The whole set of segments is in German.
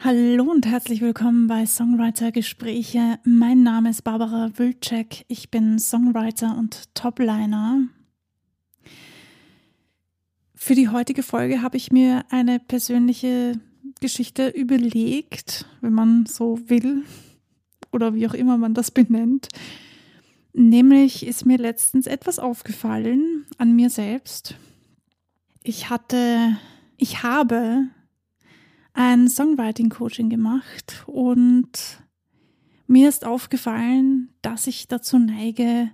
Hallo und herzlich willkommen bei Songwriter Gespräche. Mein Name ist Barbara Wilczek. Ich bin Songwriter und Topliner. Für die heutige Folge habe ich mir eine persönliche Geschichte überlegt, wenn man so will oder wie auch immer man das benennt. Nämlich ist mir letztens etwas aufgefallen an mir selbst. Ich hatte, ich habe ein Songwriting-Coaching gemacht und mir ist aufgefallen, dass ich dazu neige,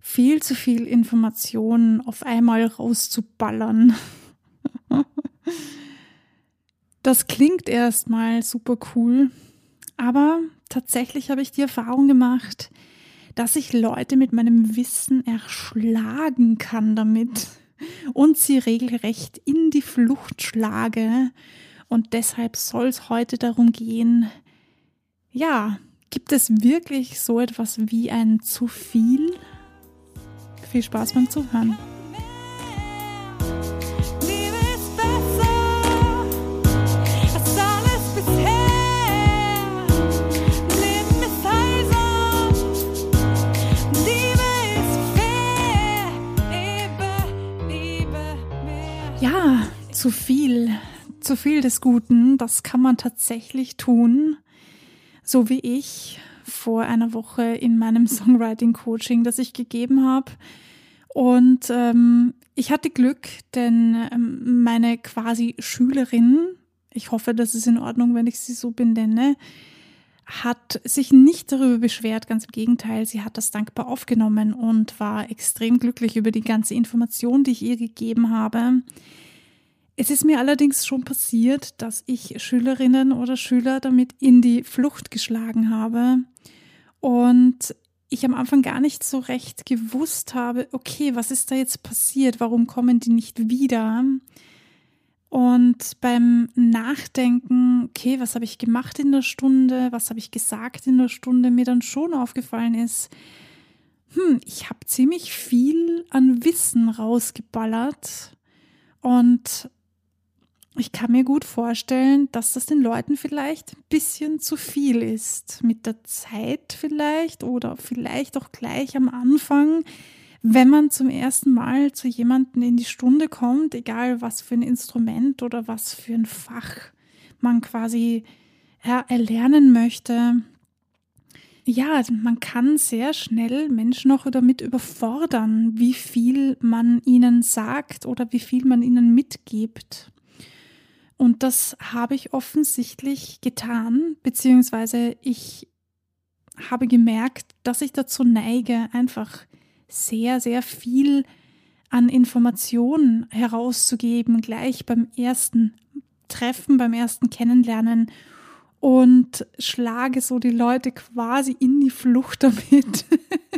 viel zu viel Informationen auf einmal rauszuballern. das klingt erstmal super cool, aber tatsächlich habe ich die Erfahrung gemacht, dass ich Leute mit meinem Wissen erschlagen kann damit und sie regelrecht in die Flucht schlage und deshalb soll es heute darum gehen, ja, gibt es wirklich so etwas wie ein zu viel? Viel Spaß beim Zuhören. Ja, zu viel zu viel des Guten, das kann man tatsächlich tun, so wie ich vor einer Woche in meinem Songwriting-Coaching, das ich gegeben habe. Und ähm, ich hatte Glück, denn ähm, meine quasi Schülerin, ich hoffe, das ist in Ordnung, wenn ich sie so benenne, hat sich nicht darüber beschwert, ganz im Gegenteil, sie hat das dankbar aufgenommen und war extrem glücklich über die ganze Information, die ich ihr gegeben habe. Es ist mir allerdings schon passiert, dass ich Schülerinnen oder Schüler damit in die Flucht geschlagen habe und ich am Anfang gar nicht so recht gewusst habe, okay, was ist da jetzt passiert? Warum kommen die nicht wieder? Und beim Nachdenken, okay, was habe ich gemacht in der Stunde? Was habe ich gesagt in der Stunde? Mir dann schon aufgefallen ist, hm, ich habe ziemlich viel an Wissen rausgeballert und ich kann mir gut vorstellen, dass das den Leuten vielleicht ein bisschen zu viel ist. Mit der Zeit vielleicht oder vielleicht auch gleich am Anfang, wenn man zum ersten Mal zu jemandem in die Stunde kommt, egal was für ein Instrument oder was für ein Fach man quasi ja, erlernen möchte. Ja, man kann sehr schnell Menschen auch damit überfordern, wie viel man ihnen sagt oder wie viel man ihnen mitgibt. Und das habe ich offensichtlich getan, beziehungsweise ich habe gemerkt, dass ich dazu neige, einfach sehr, sehr viel an Informationen herauszugeben, gleich beim ersten Treffen, beim ersten Kennenlernen und schlage so die Leute quasi in die Flucht damit.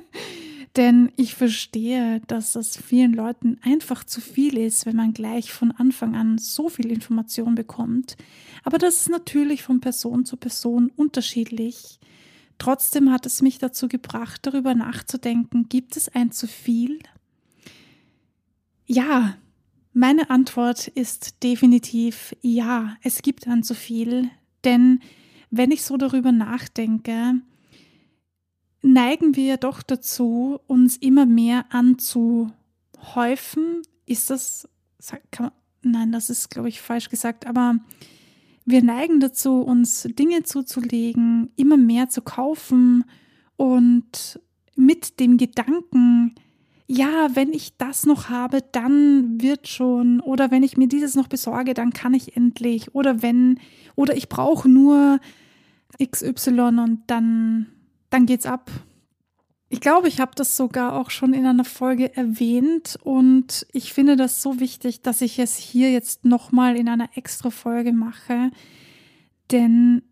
Denn ich verstehe, dass das vielen Leuten einfach zu viel ist, wenn man gleich von Anfang an so viel Information bekommt. Aber das ist natürlich von Person zu Person unterschiedlich. Trotzdem hat es mich dazu gebracht, darüber nachzudenken, gibt es ein zu viel? Ja, meine Antwort ist definitiv ja, es gibt ein zu viel, denn wenn ich so darüber nachdenke, neigen wir doch dazu, uns immer mehr anzuhäufen. Ist das, man, nein, das ist, glaube ich, falsch gesagt, aber wir neigen dazu, uns Dinge zuzulegen, immer mehr zu kaufen und mit dem Gedanken, ja, wenn ich das noch habe, dann wird schon, oder wenn ich mir dieses noch besorge, dann kann ich endlich, oder wenn, oder ich brauche nur XY und dann dann geht's ab. Ich glaube, ich habe das sogar auch schon in einer Folge erwähnt und ich finde das so wichtig, dass ich es hier jetzt nochmal in einer extra Folge mache. Denn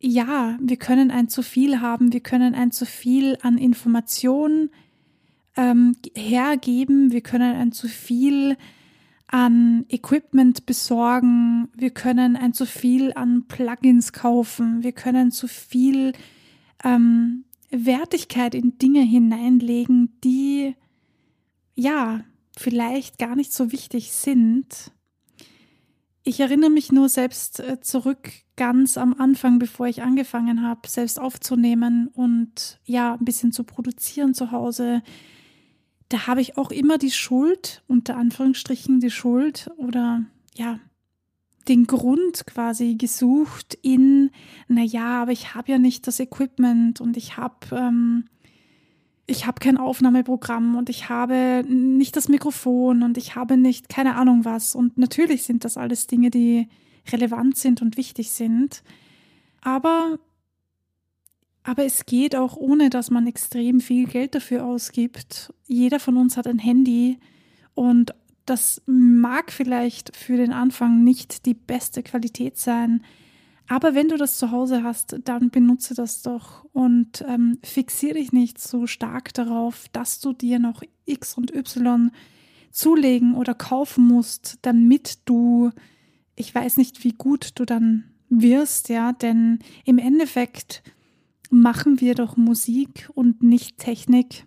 ja, wir können ein zu viel haben, wir können ein zu viel an Informationen ähm, hergeben, wir können ein zu viel an Equipment besorgen, wir können ein zu viel an Plugins kaufen, wir können zu viel ähm, Wertigkeit in Dinge hineinlegen, die ja vielleicht gar nicht so wichtig sind. Ich erinnere mich nur selbst äh, zurück ganz am Anfang, bevor ich angefangen habe, selbst aufzunehmen und ja, ein bisschen zu produzieren zu Hause, da habe ich auch immer die Schuld, unter Anführungsstrichen die Schuld oder ja, den Grund quasi gesucht in, naja, aber ich habe ja nicht das Equipment und ich habe ähm, ich kein Aufnahmeprogramm und ich habe nicht das Mikrofon und ich habe nicht keine Ahnung was. Und natürlich sind das alles Dinge, die relevant sind und wichtig sind. Aber, aber es geht auch ohne, dass man extrem viel Geld dafür ausgibt. Jeder von uns hat ein Handy und das mag vielleicht für den Anfang nicht die beste Qualität sein, aber wenn du das zu Hause hast, dann benutze das doch und ähm, fixiere dich nicht so stark darauf, dass du dir noch X und Y zulegen oder kaufen musst, damit du, ich weiß nicht, wie gut du dann wirst, ja, denn im Endeffekt machen wir doch Musik und nicht Technik.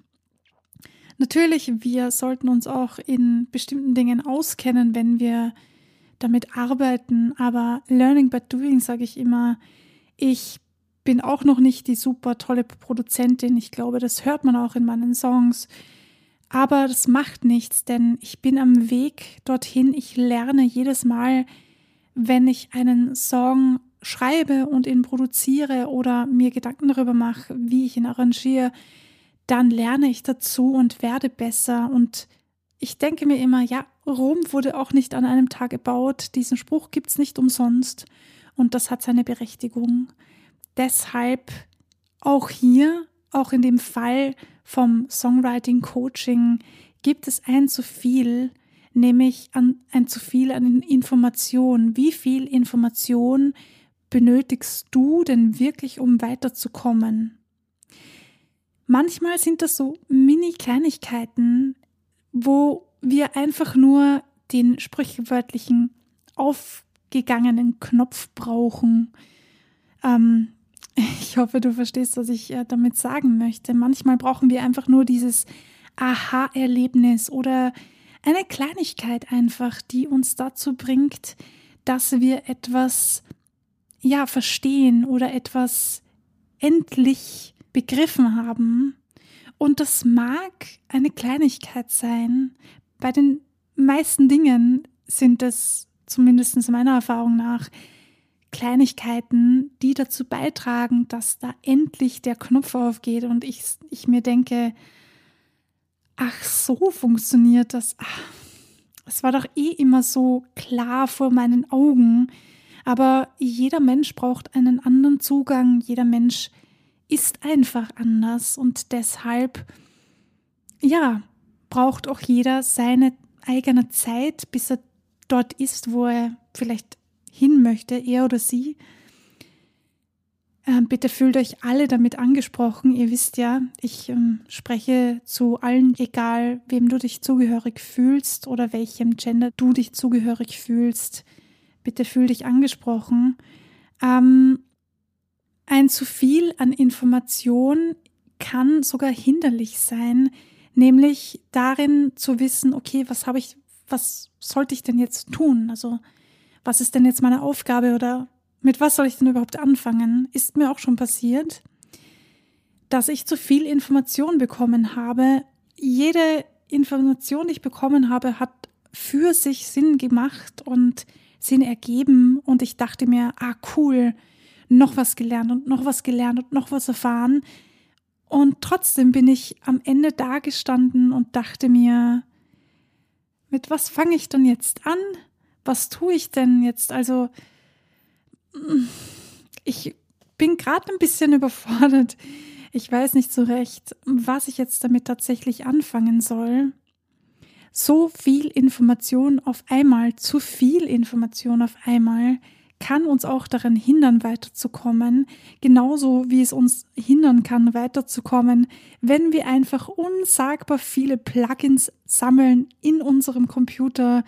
Natürlich, wir sollten uns auch in bestimmten Dingen auskennen, wenn wir damit arbeiten, aber Learning by Doing sage ich immer, ich bin auch noch nicht die super tolle Produzentin. Ich glaube, das hört man auch in meinen Songs. Aber das macht nichts, denn ich bin am Weg dorthin. Ich lerne jedes Mal, wenn ich einen Song schreibe und ihn produziere oder mir Gedanken darüber mache, wie ich ihn arrangiere, dann lerne ich dazu und werde besser. Und ich denke mir immer, ja, Rom wurde auch nicht an einem Tag gebaut. Diesen Spruch gibt es nicht umsonst. Und das hat seine Berechtigung. Deshalb auch hier, auch in dem Fall vom Songwriting Coaching, gibt es ein zu viel, nämlich an, ein zu viel an Information. Wie viel Information benötigst du denn wirklich, um weiterzukommen? Manchmal sind das so Mini-Kleinigkeiten, wo wir einfach nur den sprichwörtlichen aufgegangenen Knopf brauchen. Ähm, ich hoffe, du verstehst, was ich äh, damit sagen möchte. Manchmal brauchen wir einfach nur dieses Aha-Erlebnis oder eine Kleinigkeit einfach, die uns dazu bringt, dass wir etwas ja verstehen oder etwas endlich begriffen haben. Und das mag eine Kleinigkeit sein. Bei den meisten Dingen sind es, zumindest meiner Erfahrung nach, Kleinigkeiten, die dazu beitragen, dass da endlich der Knopf aufgeht und ich, ich mir denke, ach, so funktioniert das. es war doch eh immer so klar vor meinen Augen. Aber jeder Mensch braucht einen anderen Zugang, jeder Mensch ist einfach anders und deshalb, ja, braucht auch jeder seine eigene Zeit, bis er dort ist, wo er vielleicht hin möchte, er oder sie. Ähm, bitte fühlt euch alle damit angesprochen. Ihr wisst ja, ich ähm, spreche zu allen, egal wem du dich zugehörig fühlst oder welchem Gender du dich zugehörig fühlst. Bitte fühl dich angesprochen. Ähm, ein zu viel an Information kann sogar hinderlich sein, nämlich darin zu wissen, okay, was habe ich, was sollte ich denn jetzt tun? Also, was ist denn jetzt meine Aufgabe oder mit was soll ich denn überhaupt anfangen? Ist mir auch schon passiert, dass ich zu viel Information bekommen habe. Jede Information, die ich bekommen habe, hat für sich Sinn gemacht und Sinn ergeben und ich dachte mir, ah cool, noch was gelernt und noch was gelernt und noch was erfahren. Und trotzdem bin ich am Ende dagestanden und dachte mir, mit was fange ich denn jetzt an? Was tue ich denn jetzt? Also, ich bin gerade ein bisschen überfordert. Ich weiß nicht so recht, was ich jetzt damit tatsächlich anfangen soll. So viel Information auf einmal, zu viel Information auf einmal, kann uns auch daran hindern, weiterzukommen, genauso wie es uns hindern kann, weiterzukommen, wenn wir einfach unsagbar viele Plugins sammeln in unserem Computer,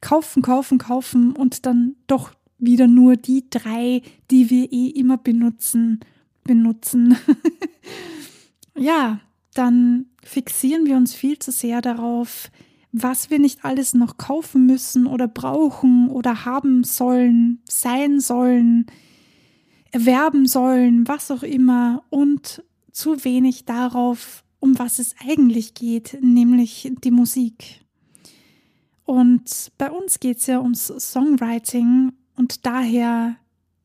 kaufen, kaufen, kaufen und dann doch wieder nur die drei, die wir eh immer benutzen, benutzen. ja, dann fixieren wir uns viel zu sehr darauf, was wir nicht alles noch kaufen müssen oder brauchen oder haben sollen, sein sollen. erwerben sollen, was auch immer, und zu wenig darauf, um was es eigentlich geht, nämlich die Musik. Und bei uns geht es ja ums Songwriting und daher,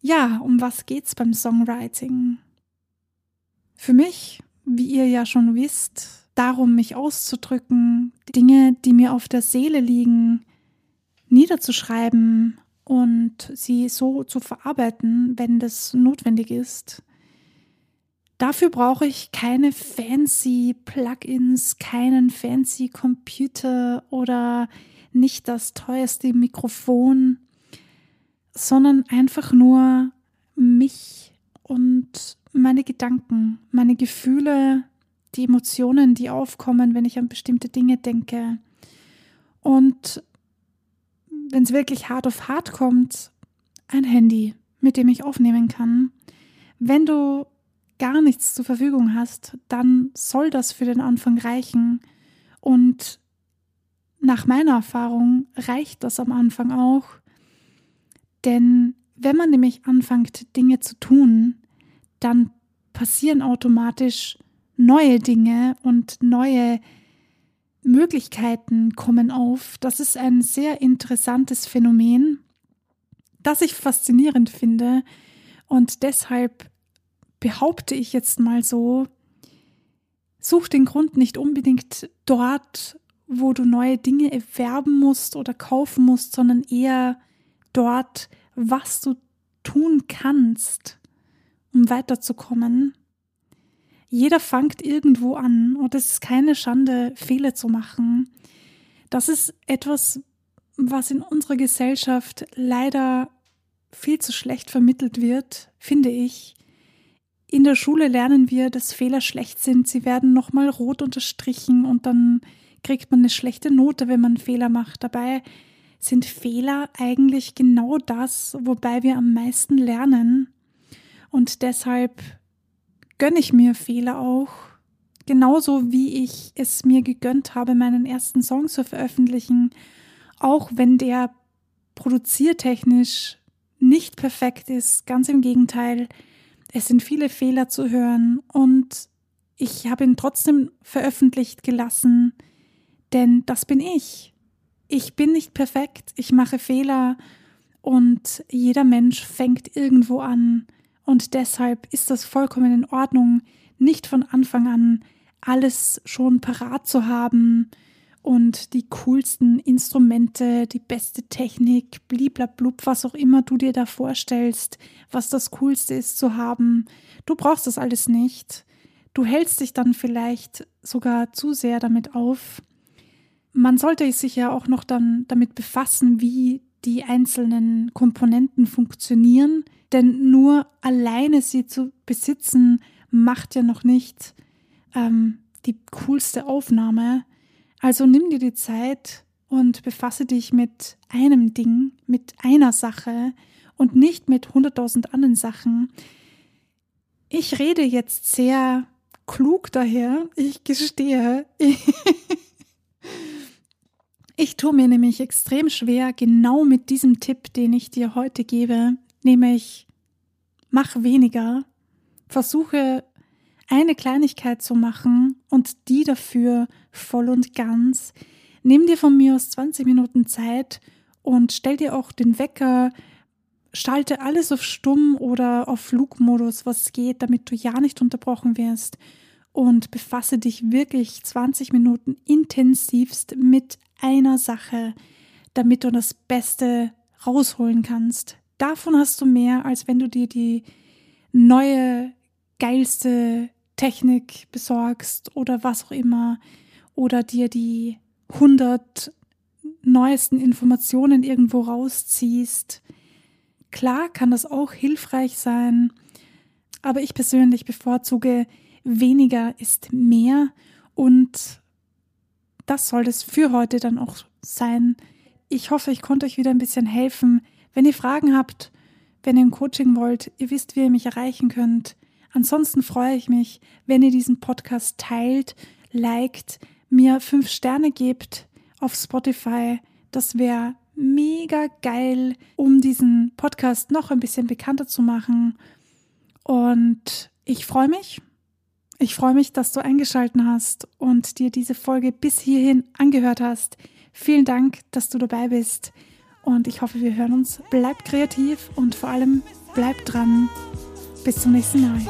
ja, um was geht's beim Songwriting? Für mich, wie ihr ja schon wisst, darum, mich auszudrücken, Dinge, die mir auf der Seele liegen, niederzuschreiben und sie so zu verarbeiten, wenn das notwendig ist. Dafür brauche ich keine fancy Plugins, keinen fancy Computer oder nicht das teuerste Mikrofon, sondern einfach nur mich und meine Gedanken, meine Gefühle, die Emotionen, die aufkommen, wenn ich an bestimmte Dinge denke. Und wenn es wirklich hart auf hart kommt, ein Handy, mit dem ich aufnehmen kann. Wenn du gar nichts zur Verfügung hast, dann soll das für den Anfang reichen. Und nach meiner Erfahrung reicht das am Anfang auch. Denn wenn man nämlich anfängt, Dinge zu tun, dann passieren automatisch neue Dinge und neue Möglichkeiten kommen auf. Das ist ein sehr interessantes Phänomen, das ich faszinierend finde. Und deshalb behaupte ich jetzt mal so, such den Grund nicht unbedingt dort, wo du neue Dinge erwerben musst oder kaufen musst, sondern eher dort, was du tun kannst, um weiterzukommen. Jeder fängt irgendwo an und es ist keine Schande, Fehler zu machen. Das ist etwas, was in unserer Gesellschaft leider viel zu schlecht vermittelt wird, finde ich. In der Schule lernen wir, dass Fehler schlecht sind. Sie werden nochmal rot unterstrichen und dann kriegt man eine schlechte Note, wenn man Fehler macht. Dabei sind Fehler eigentlich genau das, wobei wir am meisten lernen. Und deshalb gönne ich mir Fehler auch. Genauso wie ich es mir gegönnt habe, meinen ersten Song zu veröffentlichen. Auch wenn der produziertechnisch nicht perfekt ist. Ganz im Gegenteil. Es sind viele Fehler zu hören und ich habe ihn trotzdem veröffentlicht gelassen, denn das bin ich. Ich bin nicht perfekt, ich mache Fehler und jeder Mensch fängt irgendwo an und deshalb ist das vollkommen in Ordnung, nicht von Anfang an alles schon parat zu haben und die coolsten Instrumente, die beste Technik, bliblablub, was auch immer du dir da vorstellst, was das Coolste ist zu haben. Du brauchst das alles nicht. Du hältst dich dann vielleicht sogar zu sehr damit auf. Man sollte sich ja auch noch dann damit befassen, wie die einzelnen Komponenten funktionieren, denn nur alleine sie zu besitzen, macht ja noch nicht ähm, die coolste Aufnahme. Also nimm dir die Zeit und befasse dich mit einem Ding, mit einer Sache und nicht mit hunderttausend anderen Sachen. Ich rede jetzt sehr klug daher, ich gestehe. Ich tue mir nämlich extrem schwer, genau mit diesem Tipp, den ich dir heute gebe, nämlich mach weniger, versuche eine Kleinigkeit zu machen und die dafür voll und ganz. Nimm dir von mir aus 20 Minuten Zeit und stell dir auch den Wecker, schalte alles auf Stumm oder auf Flugmodus, was geht, damit du ja nicht unterbrochen wirst und befasse dich wirklich 20 Minuten intensivst mit einer Sache, damit du das Beste rausholen kannst. Davon hast du mehr, als wenn du dir die neue, geilste Technik besorgst oder was auch immer oder dir die 100 neuesten Informationen irgendwo rausziehst. Klar kann das auch hilfreich sein, aber ich persönlich bevorzuge weniger ist mehr und das soll es für heute dann auch sein. Ich hoffe, ich konnte euch wieder ein bisschen helfen. Wenn ihr Fragen habt, wenn ihr ein Coaching wollt, ihr wisst, wie ihr mich erreichen könnt. Ansonsten freue ich mich, wenn ihr diesen Podcast teilt, liked, mir fünf Sterne gebt auf Spotify. Das wäre mega geil, um diesen Podcast noch ein bisschen bekannter zu machen. Und ich freue mich. Ich freue mich, dass du eingeschalten hast und dir diese Folge bis hierhin angehört hast. Vielen Dank, dass du dabei bist. Und ich hoffe, wir hören uns. Bleib kreativ und vor allem bleib dran. Bis zum nächsten Mal.